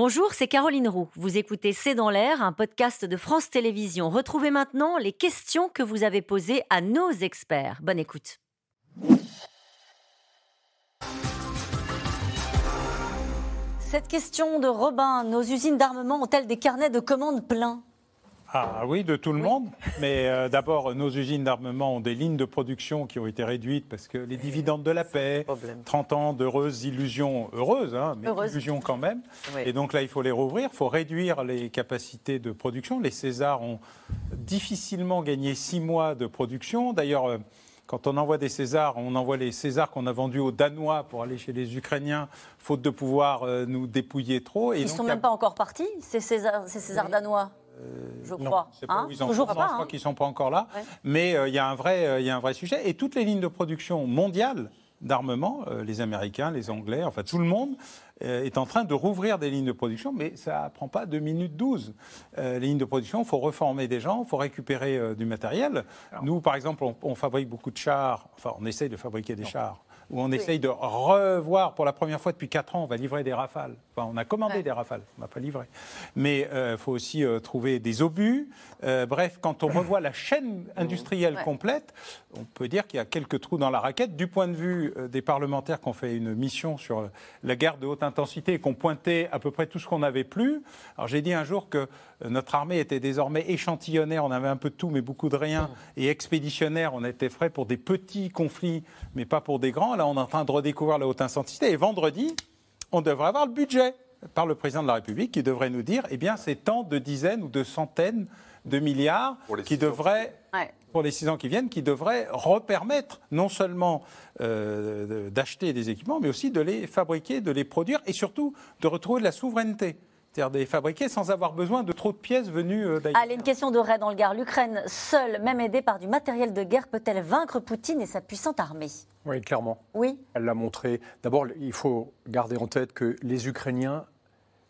Bonjour, c'est Caroline Roux. Vous écoutez C'est dans l'air, un podcast de France Télévisions. Retrouvez maintenant les questions que vous avez posées à nos experts. Bonne écoute. Cette question de Robin, nos usines d'armement ont-elles des carnets de commandes pleins? Ah oui, de tout le monde. Mais euh, d'abord, nos usines d'armement ont des lignes de production qui ont été réduites parce que les dividendes de la paix, 30 ans d'heureuses illusions, heureuses, hein, mais illusions quand même. Et donc là, il faut les rouvrir, il faut réduire les capacités de production. Les Césars ont difficilement gagné 6 mois de production. D'ailleurs, euh, quand on envoie des Césars, on envoie les Césars qu'on a vendus aux Danois pour aller chez les Ukrainiens, faute de pouvoir euh, nous dépouiller trop. Ils ne sont même pas encore partis, ces Césars, ces Césars danois je crois. Hein Toujours pas, je crois hein. qu'ils ne sont pas encore là. Mais euh, il y, a un vrai, euh, y a un vrai sujet. Et toutes les lignes de production mondiales d'armement, les Américains, les Anglais, enfin tout le monde, est en train de rouvrir des lignes de production, mais ça ne prend pas 2 minutes 12. les lignes de production, il faut reformer des gens, il faut récupérer du matériel. Nous, par exemple, on, on, fabrique beaucoup de chars, enfin on essaye de fabriquer des chars où on essaye de revoir pour la première fois depuis 4 ans, on va livrer des rafales. Enfin, on a commandé des rafales, on n'a pas livré. Mais il euh, faut aussi euh, trouver des obus. Euh, bref, quand on revoit la chaîne industrielle complète, on peut dire qu'il y a quelques trous dans la raquette. Du point de vue des parlementaires qui ont fait une mission sur la guerre de haute intensité et qui ont pointé à peu près tout ce qu'on n'avait plus. Alors j'ai dit un jour que notre armée était désormais échantillonnaire, on avait un peu de tout mais beaucoup de rien, et expéditionnaire, on était frais pour des petits conflits mais pas pour des grands. Là, on est en train de redécouvrir la haute intensité. Et vendredi, on devrait avoir le budget par le président de la République qui devrait nous dire, eh bien, c'est tant de dizaines ou de centaines de milliards qui devraient, pour les six ans qui viennent, qui devraient repermettre non seulement euh, d'acheter des équipements, mais aussi de les fabriquer, de les produire et surtout de retrouver de la souveraineté c'est-à-dire de les fabriquer sans avoir besoin de trop de pièces venues euh, d'ailleurs. Allez, une question de Ray dans le Gard. L'Ukraine, seule, même aidée par du matériel de guerre, peut-elle vaincre Poutine et sa puissante armée? Oui, clairement. Oui. Elle l'a montré. D'abord, il faut garder en tête que les Ukrainiens,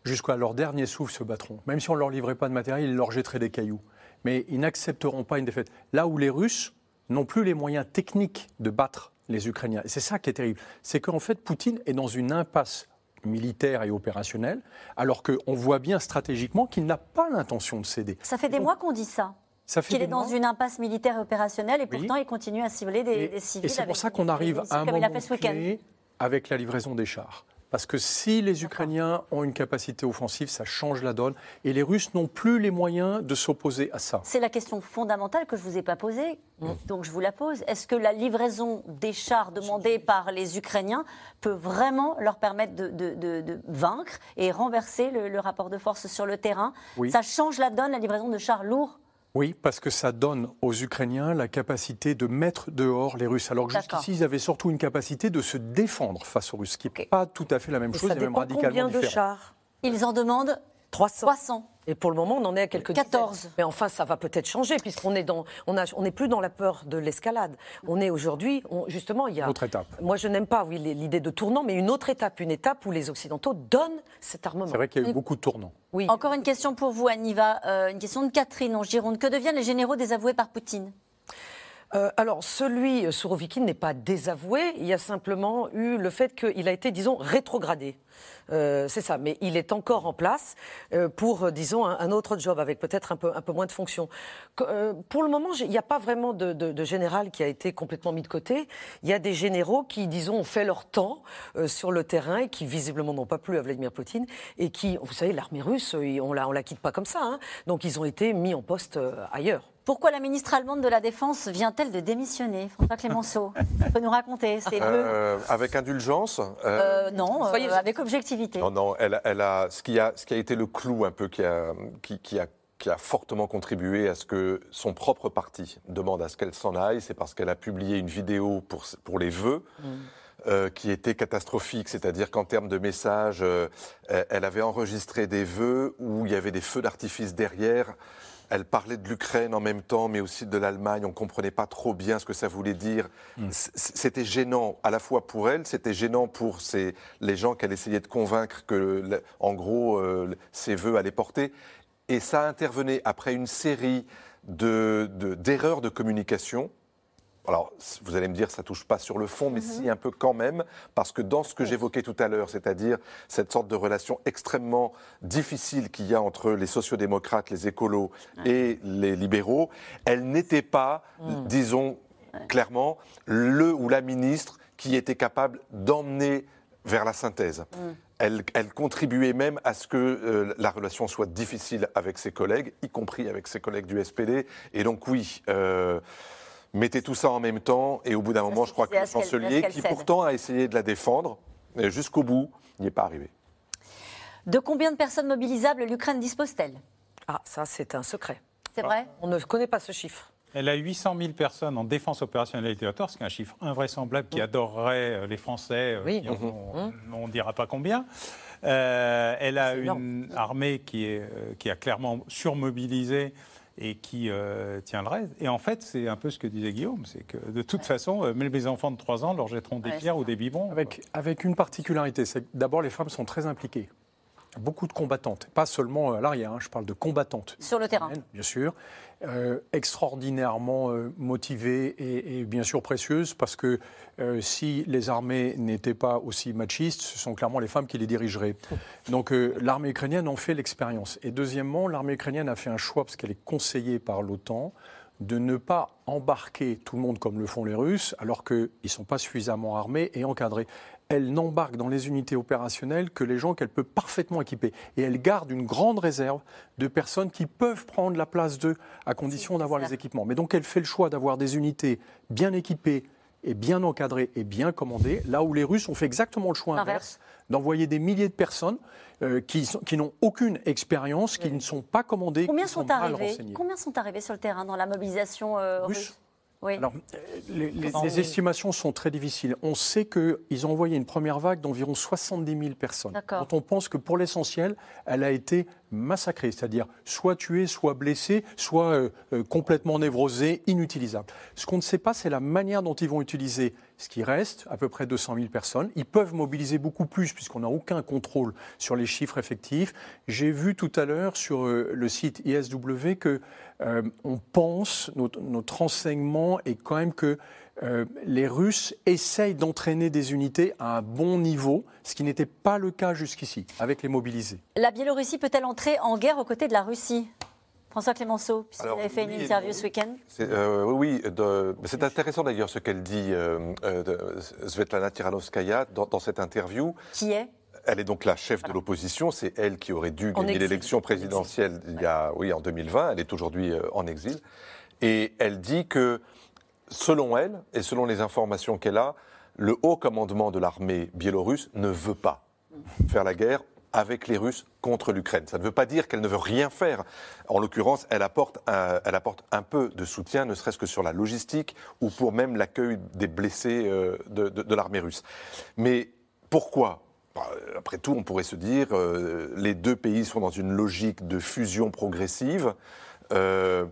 jusqu'à leur dernier souffle, se battront. Même si on ne leur livrait pas de matériel, ils leur jetteraient des cailloux. Mais ils n'accepteront pas une défaite. Là où les Russes n'ont plus les moyens techniques de battre les Ukrainiens. C'est ça qui est terrible. C'est qu'en fait, Poutine est dans une impasse militaire et opérationnel, alors qu'on voit bien stratégiquement qu'il n'a pas l'intention de céder. Ça fait des mois qu'on dit ça. ça qu'il est dans une impasse militaire et opérationnelle et pourtant il continue à cibler des, civils. Et c'est pour ça qu'on arrive à un moment clé avec la livraison des chars. Parce que si les Ukrainiens ont une capacité offensive, ça change la donne. Et les Russes n'ont plus les moyens de s'opposer à ça. C'est la question fondamentale que je ne vous ai pas posée, mm. donc je vous la pose. Est-ce que la livraison des chars demandés par les Ukrainiens peut vraiment leur permettre de, vaincre et renverser le, rapport de force sur le terrain? Ça change la donne, la livraison de chars lourds? Oui, parce que ça donne aux Ukrainiens la capacité de mettre dehors les Russes. Alors que jusqu'ici, ils avaient surtout une capacité de se défendre face aux Russes, ce qui n'est pas tout à fait la même chose, et même radicalement combien de chars? Ils en demandent 300. 300. Et pour le moment, on en est à quelques 14. Mais enfin, ça va peut-être changer, puisqu'on est dans, on a, on n'est plus dans la peur de l'escalade. On est aujourd'hui, justement, il y a. Une autre étape. Moi, je n'aime pas, oui, l'idée de tournant, mais une autre étape, une étape où les Occidentaux donnent cet armement. C'est vrai qu'il y a eu beaucoup de tournants. Oui. Encore une question pour vous, Aniva. Euh, une question de Catherine en Gironde. Que deviennent les généraux désavoués par Poutine euh, alors, celui euh, Sourovikine n'est pas désavoué. Il y a simplement eu le fait qu'il a été, disons, rétrogradé. Euh, c'est ça, mais il est encore en place pour, disons, un, autre job avec peut-être un peu, un peu moins de fonctions. pour le moment, il n'y a pas vraiment de, général qui a été complètement mis de côté. Il y a des généraux qui, disons, ont fait leur temps sur le terrain et qui visiblement n'ont pas plu à Vladimir Poutine et qui, vous savez, l'armée russe, on la, on la quitte pas comme ça. Hein. donc, ils ont été mis en poste ailleurs. Pourquoi la ministre allemande de la Défense vient-elle de démissionner François Clémenceau? Peut nous raconter euh, Avec indulgence euh, euh, Non, avec objectivité. Non, non, elle, a, ce, qui a, ce qui a été le clou un peu qui a, qui, a qui a fortement contribué à ce que son propre parti demande à ce qu'elle s'en aille, c'est parce qu'elle a publié une vidéo pour, pour les vœux. Mm. qui était catastrophique, c'est-à-dire qu'en termes de messages, elle avait enregistré des vœux où il y avait des feux d'artifice derrière, elle parlait de l'Ukraine en même temps, mais aussi de l'Allemagne. On ne comprenait pas trop bien ce que ça voulait dire. Mm. C'était gênant, à la fois pour elle, c'était gênant pour les gens qu'elle essayait de convaincre que, en gros, euh, ses voeux allaient porter. Et ça intervenait après une série d'erreurs de, de communication alors vous allez me dire, ça touche pas sur le fond, mais si mhm. un peu quand même, parce que dans ce que j'évoquais tout à l'heure, c'est-à-dire cette sorte de relation extrêmement difficile qu'il y a entre les sociodémocrates, les écolos et les libéraux, elle n'était pas, mm. disons clairement, le ou la ministre qui était capable d'emmener vers la synthèse. Mm. Elle, elle, contribuait même à ce que euh, la relation soit difficile avec ses collègues, y compris avec ses collègues du SPD. Et donc oui, euh, mettez tout ça en même temps, et au bout d'un moment, je crois que le chancelier, qui pourtant a essayé de la défendre, jusqu'au bout, n'y est pas arrivé. De combien de personnes mobilisables l'Ukraine dispose-t-elle? Ah, ça c'est un secret. C'est vrai? On ne connaît pas ce chiffre. Elle a 800 000 personnes en défense opérationnelle et territoire, ce qui est un chiffre invraisemblable qui mmh. adorerait euh, les Français. Euh, oui. Mmh. on ne dira pas combien. Euh, elle a une armée qui, est, qui a clairement surmobilisé et qui tient le reste. Et en fait, c'est un peu ce que disait Guillaume, c'est que de toute façon, même les enfants de 3 ans leur jetteront des pierres ou des biberons. Avec, avec une particularité, c'est que d'abord les femmes sont très impliquées beaucoup de combattantes, pas seulement à l'arrière, hein, je parle de combattantes. Sur le terrain. Bien sûr. Euh, extraordinairement euh, motivées et, bien sûr précieuses parce que euh, si les armées n'étaient pas aussi machistes, ce sont clairement les femmes qui les dirigeraient. Donc l'armée ukrainienne en fait l'expérience. Et deuxièmement, l'armée ukrainienne a fait un choix parce qu'elle est conseillée par l'OTAN de ne pas embarquer tout le monde comme le font les Russes, alors qu'ils ne sont pas suffisamment armés et encadrés elle n'embarque dans les unités opérationnelles que les gens qu'elle peut parfaitement équiper. Et elle garde une grande réserve de personnes qui peuvent prendre la place d'eux à condition d'avoir les équipements. Mais donc elle fait le choix d'avoir des unités bien équipées et bien encadrées et bien commandées, là où les Russes ont fait exactement le choix inverse, d'envoyer des milliers de personnes euh, qui, qui n'ont aucune expérience, qui ne sont pas commandées, Combien qui sont, sont arrivés Combien sont arrivés sur le terrain dans la mobilisation euh, russe alors, les, estimations sont très difficiles. On sait qu'ils ont envoyé une première vague d'environ 70 000 personnes. Dont on pense que pour l'essentiel, elle a été massacrée, c'est-à-dire soit tuée, soit blessée, soit euh, euh, complètement névrosée, inutilisable. Ce qu'on ne sait pas, c'est la manière dont ils vont utiliser ce qui reste, à peu près 200 000 personnes. Ils peuvent mobiliser beaucoup plus puisqu'on n'a aucun contrôle sur les chiffres effectifs. J'ai vu tout à l'heure sur euh, le site ISW que on pense, notre, notre, renseignement est quand même que les Russes essayent d'entraîner des unités à un bon niveau, ce qui n'était pas le cas jusqu'ici avec les mobilisés. La Biélorussie peut-elle entrer en guerre aux côtés de la Russie? François Clémenceau, puisqu'il avait fait une interview ce week-end. Euh, oui, c'est intéressant d'ailleurs ce qu'elle dit, euh, euh Svetlana Tiranovskaya, dans, cette interview. Qui est? Elle est donc la chef de l'opposition. C'est elle qui aurait dû gagner l'élection présidentielle il y a, oui, en 2020. Elle est aujourd'hui euh, en exil. Et elle dit que, selon elle, et selon les informations qu'elle a, le haut commandement de l'armée biélorusse ne veut pas faire la guerre avec les Russes contre l'Ukraine. Ça ne veut pas dire qu'elle ne veut rien faire. En l'occurrence, elle apporte, un, elle apporte un peu de soutien, ne serait-ce que sur la logistique ou pour même l'accueil des blessés euh, de, l'armée russe. Mais pourquoi? Bah, après tout, on pourrait se dire, euh, les deux pays sont dans une logique de fusion progressive. Euh,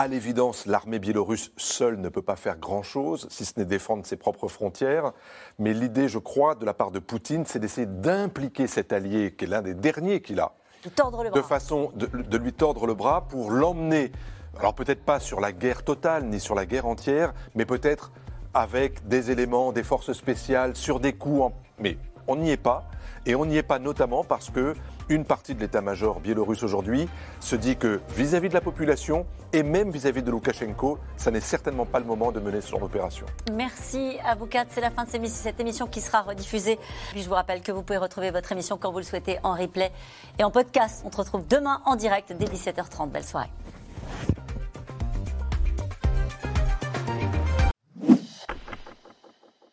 à l'évidence, l'armée biélorusse seule ne peut pas faire grand-chose, si ce n'est défendre ses propres frontières. Mais l'idée, je crois, de la part de Poutine, c'est d'essayer d'impliquer cet allié, qui est l'un des derniers qu'il a, de, façon de, lui tordre le bras pour l'emmener, alors peut-être pas sur la guerre totale ni sur la guerre entière, mais peut-être avec des éléments, des forces spéciales, sur des coups. Mais on n'y est pas. Et on n'y est pas notamment parce que une partie de l'état-major biélorusse aujourd'hui se dit que vis-à-vis de la population et même vis-à-vis de Loukachenko, ça n'est certainement pas le moment de mener ce genre d'opération. Merci à vous quatre. C'est la fin de cette émission qui sera rediffusée. Puis je vous rappelle que vous pouvez retrouver votre émission quand vous le souhaitez en replay et en podcast. On se retrouve demain en direct dès 17h30. Belle soirée.